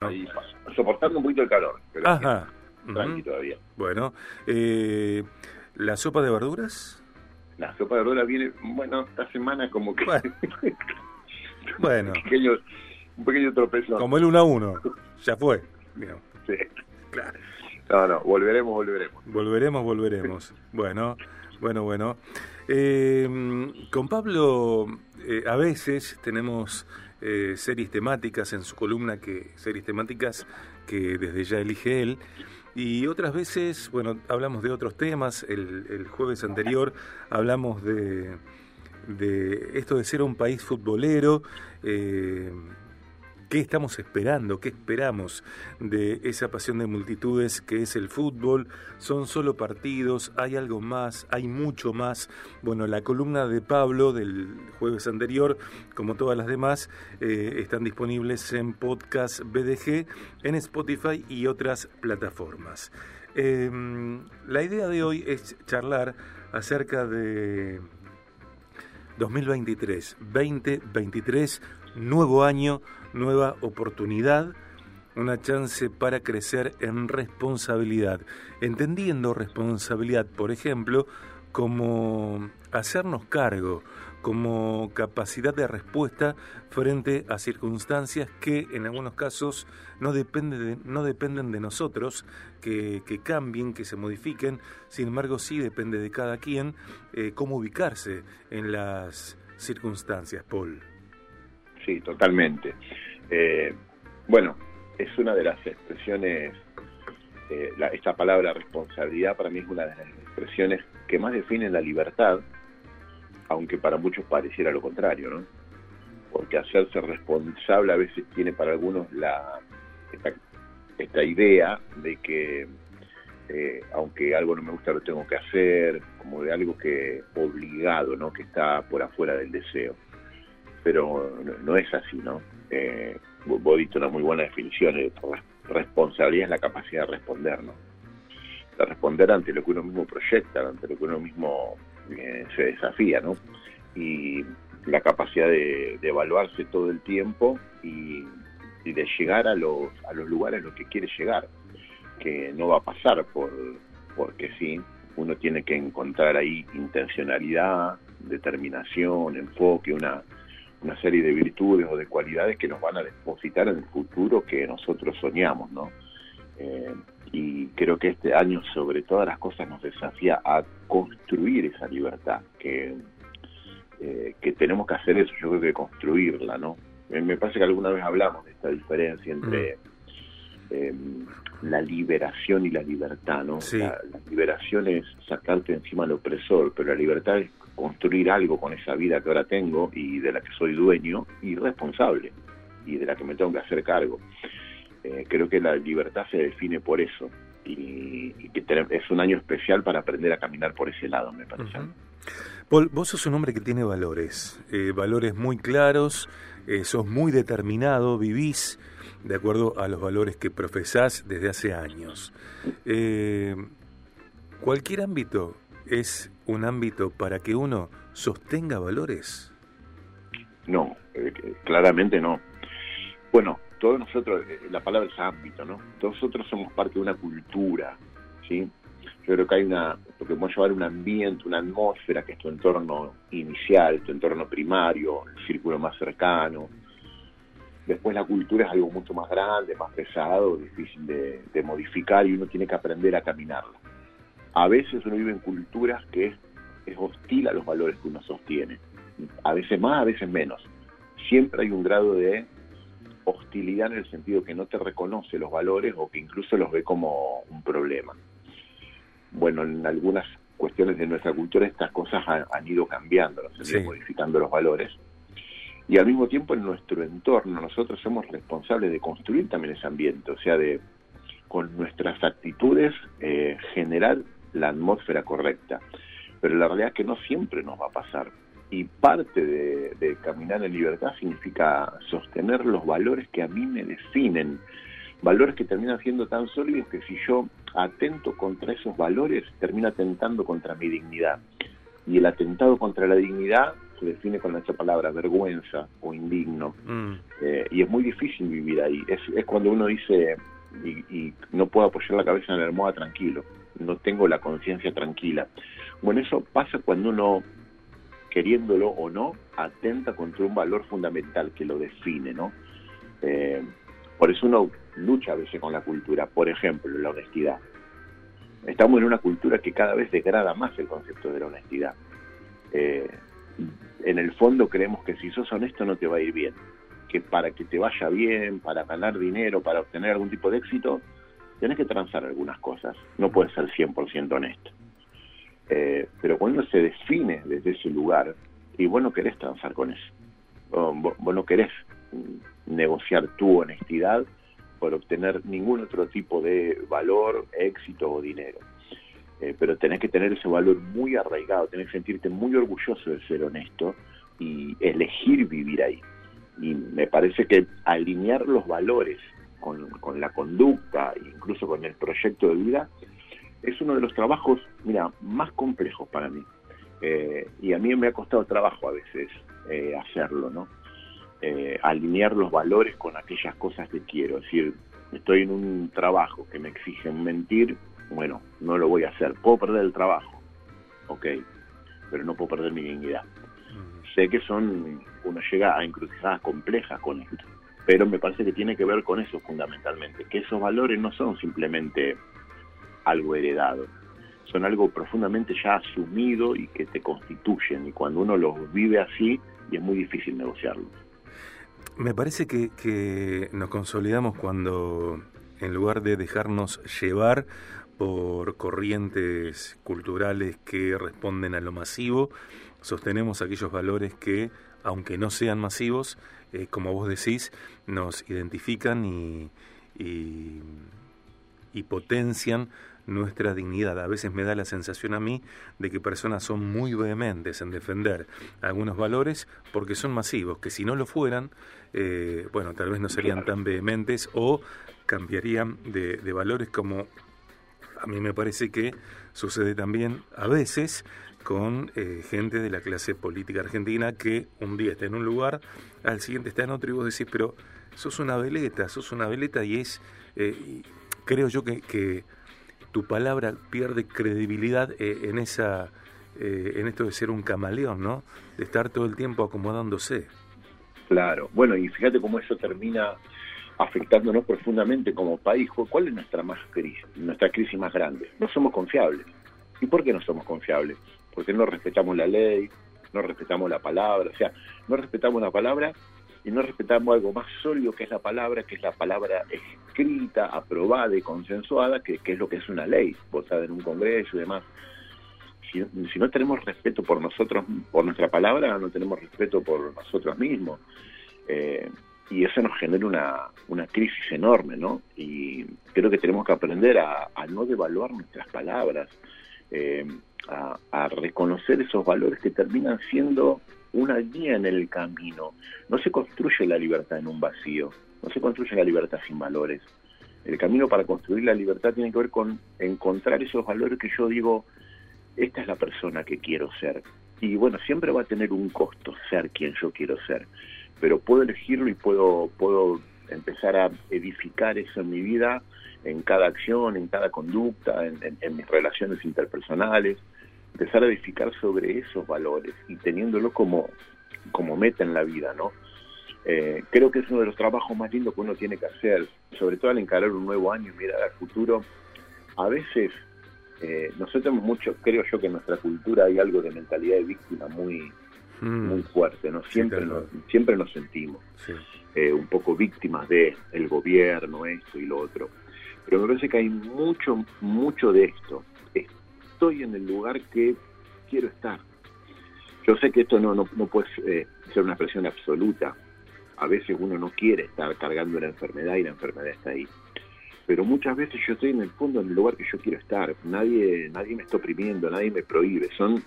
ahí, soportando un poquito el calor, pero Ajá. tranqui todavía. Bueno, eh, ¿la sopa de verduras? La sopa de verdura viene, bueno, esta semana como que Bueno. Bueno, un, pequeño, un pequeño tropezón. como el 1 a 1, ya fue. digamos. Sí. Claro. No, no, volveremos, volveremos. Volveremos, volveremos. Bueno, bueno, bueno. Eh, con Pablo eh, a veces tenemos eh, series temáticas en su columna, que series temáticas que desde ya elige él. Y otras veces, bueno, hablamos de otros temas. El, el jueves anterior hablamos de, de esto de ser un país futbolero. eh, ¿Qué estamos esperando? ¿Qué esperamos de esa pasión de multitudes que es el fútbol? Son solo partidos, hay algo más, hay mucho más. Bueno, la columna de Pablo del jueves anterior, como todas las demás, eh, están disponibles en podcast BDG, en Spotify y otras plataformas. Eh, la idea de hoy es charlar acerca de 2023, 2023, nuevo año, nueva oportunidad, una chance para crecer en responsabilidad, entendiendo responsabilidad, por ejemplo, como hacernos cargo, como capacidad de respuesta frente a circunstancias que en algunos casos no, depende de- no dependen de nosotros, que, cambien, que se modifiquen, sin embargo sí depende de cada quien eh, cómo ubicarse en las circunstancias, Paul. Sí, totalmente. Eh, bueno, es una de las expresiones, eh, la- esta palabra responsabilidad para mí es una de las expresiones que más definen la libertad, aunque para muchos pareciera lo contrario, ¿no? Porque hacerse responsable a veces tiene para algunos la esta, idea de que eh, aunque algo no me gusta lo tengo que hacer, como de algo que obligado, ¿no? Que está por afuera del deseo pero no, es así, ¿no? Eh, vos diste una muy buena definición, eh, res- responsabilidad es la capacidad de responder, ¿no? De responder ante lo que uno mismo proyecta, ante lo que uno mismo eh, se desafía, ¿no? Y la capacidad de, evaluarse todo el tiempo y, y de llegar a los, a los lugares a los que quiere llegar, que no va a pasar por porque sí, uno tiene que encontrar ahí intencionalidad, determinación, enfoque, una, una serie de virtudes o de cualidades que nos van a depositar en el futuro que nosotros soñamos, ¿no? Eh, y creo que este año, sobre todas las cosas, nos desafía a construir esa libertad, que, eh, que tenemos que hacer eso, yo creo que construirla, ¿no? Me, me parece que alguna vez hablamos de esta diferencia entre eh, la liberación y la libertad, ¿no? Sí. La, la liberación es sacarte encima al opresor, pero la libertad es construir algo con esa vida que ahora tengo y de la que soy dueño y responsable y de la que me tengo que hacer cargo. Eh, creo que la libertad se define por eso y, y que es un año especial para aprender a caminar por ese lado, me parece. Paul, vos sos un hombre que tiene valores, eh, valores muy claros, eh, sos muy determinado, vivís de acuerdo a los valores que profesás desde hace años. ¿Cualquier ámbito es un ámbito para que uno sostenga valores? No, claramente no. Bueno, todos nosotros, eh, la palabra es ámbito, ¿no? Todos nosotros somos parte de una cultura, ¿sí? Yo creo que hay una, lo que podemos llevar un ambiente, una atmósfera, que es tu entorno inicial, tu entorno primario, el círculo más cercano. Después la cultura es algo mucho más grande, más pesado, difícil de, modificar y uno tiene que aprender a caminarla. A veces uno vive en culturas que es hostil a los valores que uno sostiene. A veces más, a veces menos. Siempre hay un grado de hostilidad en el sentido que no te reconoce los valores o que incluso los ve como un problema. Bueno, en algunas cuestiones de nuestra cultura estas cosas han, han ido cambiando, han ido modificando los valores. Y al mismo tiempo en nuestro entorno nosotros somos responsables de construir también ese ambiente, o sea, de con nuestras actitudes eh, generar la atmósfera correcta. Pero la realidad es que no siempre nos va a pasar. Y parte de, de caminar en libertad significa sostener los valores que a mí me definen, valores que terminan siendo tan sólidos que si yo atento contra esos valores, termino atentando contra mi dignidad. Y el atentado contra la dignidad se define con esa palabra vergüenza o indigno. Mm. Eh, y es muy difícil vivir ahí. Es, es cuando uno dice, y, y no puedo apoyar la cabeza en la almohada tranquilo, no tengo la conciencia tranquila. Bueno, eso pasa cuando uno, queriéndolo o no, atenta contra un valor fundamental que lo define, ¿no? Eh, por eso uno lucha a veces con la cultura, por ejemplo, la honestidad. Estamos en una cultura que cada vez degrada más el concepto de la honestidad. Eh, en el fondo creemos que si sos honesto no te va a ir bien, que para que te vaya bien, para ganar dinero, para obtener algún tipo de éxito, tenés que transar algunas cosas, no puedes ser 100% honesto. Eh, pero cuando se define desde ese lugar, y vos no querés transar con eso, vos no querés mm, negociar tu honestidad por obtener ningún otro tipo de valor, éxito o dinero. Eh, pero tenés que tener ese valor muy arraigado, tenés que sentirte muy orgulloso de ser honesto y elegir vivir ahí. Y me parece que alinear los valores con, con la conducta, incluso con el proyecto de vida, es uno de los trabajos, mira, más complejos para mí. Eh, y a mí me ha costado trabajo a veces eh, hacerlo, ¿no? Eh, alinear los valores con aquellas cosas que quiero. Es decir, estoy en un trabajo que me exigen mentir, bueno, no lo voy a hacer. Puedo perder el trabajo, ok, pero no puedo perder mi dignidad. Sé que son, uno llega a encrucijadas complejas con esto, pero me parece que tiene que ver con eso fundamentalmente, que esos valores no son simplemente algo heredado, son algo profundamente ya asumido y que te constituyen, y cuando uno los vive así, es muy difícil negociarlos. Me parece que, nos consolidamos cuando, en lugar de dejarnos llevar por corrientes culturales que responden a lo masivo, sostenemos aquellos valores que, aunque no sean masivos, eh, como vos decís, nos identifican y, y potencian nuestra dignidad. A veces me da la sensación a mí de que personas son muy vehementes en defender algunos valores porque son masivos, que si no lo fueran, eh, bueno, tal vez no serían tan vehementes o cambiarían de, de valores como a mí me parece que sucede también a veces con eh, gente de la clase política argentina que un día está en un lugar, al siguiente está en otro y vos decís, pero sos una veleta, sos una veleta y es, eh, y creo yo que, que, tu palabra pierde credibilidad eh, en esa, en esto de ser un camaleón, ¿no? De estar todo el tiempo acomodándose. Claro, bueno, y fíjate cómo eso termina afectándonos profundamente como país. ¿Cuál es nuestra más crisis, nuestra crisis más grande? No somos confiables. ¿Y por qué no somos confiables? Porque no respetamos la ley, no respetamos la palabra, o sea, no respetamos la palabra y no respetamos algo más sólido que es la palabra, que es la palabra escrita, aprobada y consensuada, que, que es lo que es una ley, votada en un congreso y demás. Si, no tenemos respeto por nosotros, por nuestra palabra, no tenemos respeto por nosotros mismos. Eh, y eso nos genera una, una crisis enorme, ¿no? Y creo que tenemos que aprender a, no devaluar nuestras palabras, eh, a, reconocer esos valores que terminan siendo una guía en el camino. No se construye la libertad en un vacío, no se construye la libertad sin valores. El camino para construir la libertad tiene que ver con encontrar esos valores que yo digo, esta es la persona que quiero ser. Y bueno, siempre va a tener un costo ser quien yo quiero ser pero puedo elegirlo y puedo, puedo empezar a edificar eso en mi vida, en cada acción, en cada conducta, en, en, en mis relaciones interpersonales, empezar a edificar sobre esos valores y teniéndolo como, como meta en la vida, ¿no? Eh, creo que es uno de los trabajos más lindos que uno tiene que hacer, sobre todo al encarar un nuevo año y mirar al futuro. A veces eh, nosotros tenemos mucho, creo yo que en nuestra cultura hay algo de mentalidad de víctima muy, mm. muy fuerte, ¿no? Siempre, sí, nos, siempre nos sentimos Sí. eh, un poco víctimas de el gobierno, esto y lo otro. Pero me parece que hay mucho, mucho de esto. Estoy en el lugar que quiero estar. Yo sé que esto no, no, no puede eh, ser una expresión absoluta. A veces uno no quiere estar cargando la enfermedad y la enfermedad está ahí. Pero muchas veces yo estoy en el fondo en el lugar que yo quiero estar. Nadie, nadie me está oprimiendo, nadie me prohíbe. Son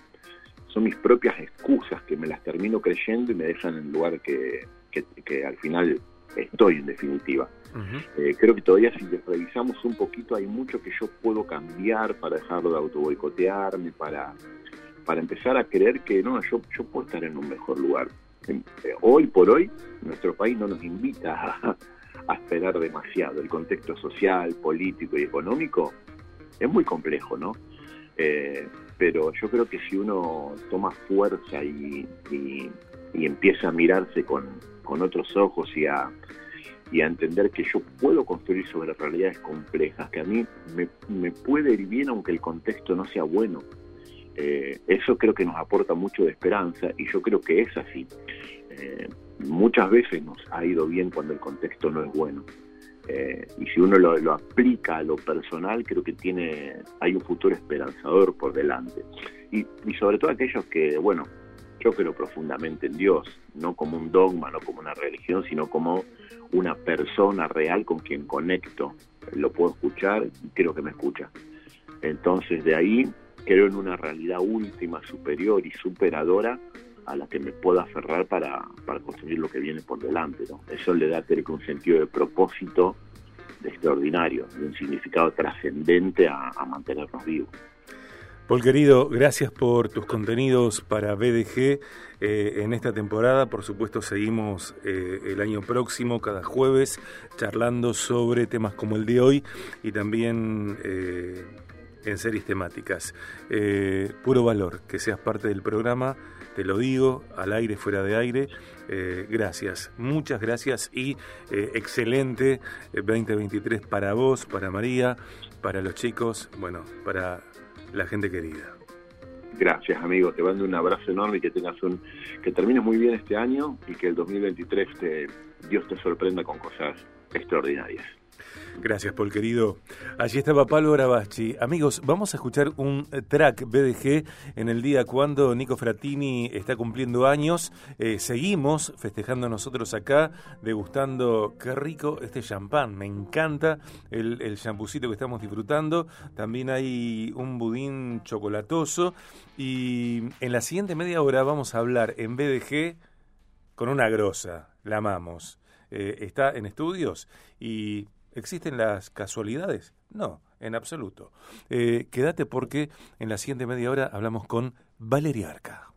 son mis propias excusas que me las termino creyendo y me dejan en el lugar que, que al final estoy en definitiva. Eh, creo que todavía si revisamos un poquito hay mucho que yo puedo cambiar para dejar de autoboicotearme, para, para empezar a creer que no, yo, yo puedo estar en un mejor lugar. Eh, hoy por hoy, nuestro país no nos invita a, esperar demasiado. El contexto social, político y económico es muy complejo, ¿no? Eh, pero yo creo que si uno toma fuerza y, y, empieza a mirarse con, con otros ojos y a, y a entender que yo puedo construir sobre realidades complejas, que a mí me, puede ir bien aunque el contexto no sea bueno. Eh, eso creo que nos aporta mucho de esperanza y yo creo que es así. Eh, muchas veces nos ha ido bien cuando el contexto no es bueno. Eh, y si uno lo, aplica a lo personal, creo que tiene hay un futuro esperanzador por delante. Y sobre todo aquellos que, bueno, yo creo profundamente en Dios, no como un dogma, no como una religión, sino como una persona real con quien conecto. Lo puedo escuchar y creo que me escucha. Entonces de ahí creo en una realidad última, superior y superadora a la que me puedo aferrar para, para construir lo que viene por delante. Eso le da creo que un sentido de propósito extraordinario, de un significado trascendente a mantenernos vivos. Paul querido, gracias por tus contenidos para BDG eh, en esta temporada. Por supuesto, seguimos eh, el año próximo, cada jueves, charlando sobre temas como el de hoy y también eh, en series temáticas. puro valor que seas parte del programa, te lo digo, al aire, fuera de aire. gracias, muchas gracias y excelente 2023 para vos, para María, para los chicos, bueno, para la gente querida. Gracias, amigo. Te mando un abrazo enorme y que tengas un que termines muy bien este año y que el 2023 te, Dios te sorprenda con cosas extraordinarias. Gracias, Paul querido. Allí estaba Pablo Arabachi. Amigos, vamos a escuchar un track BDG en el día cuando Nico Fratini está cumpliendo años. Eh, seguimos festejando nosotros acá, degustando qué rico este champán. Me encanta el, el champucito que estamos disfrutando. También hay un budín chocolatoso. Y en la siguiente media hora vamos a hablar en BDG con una grosa. La amamos. Eh, está en estudios y ¿Existen las casualidades? No, en absoluto. Eh, quédate porque en la siguiente media hora hablamos con Valeria Arca.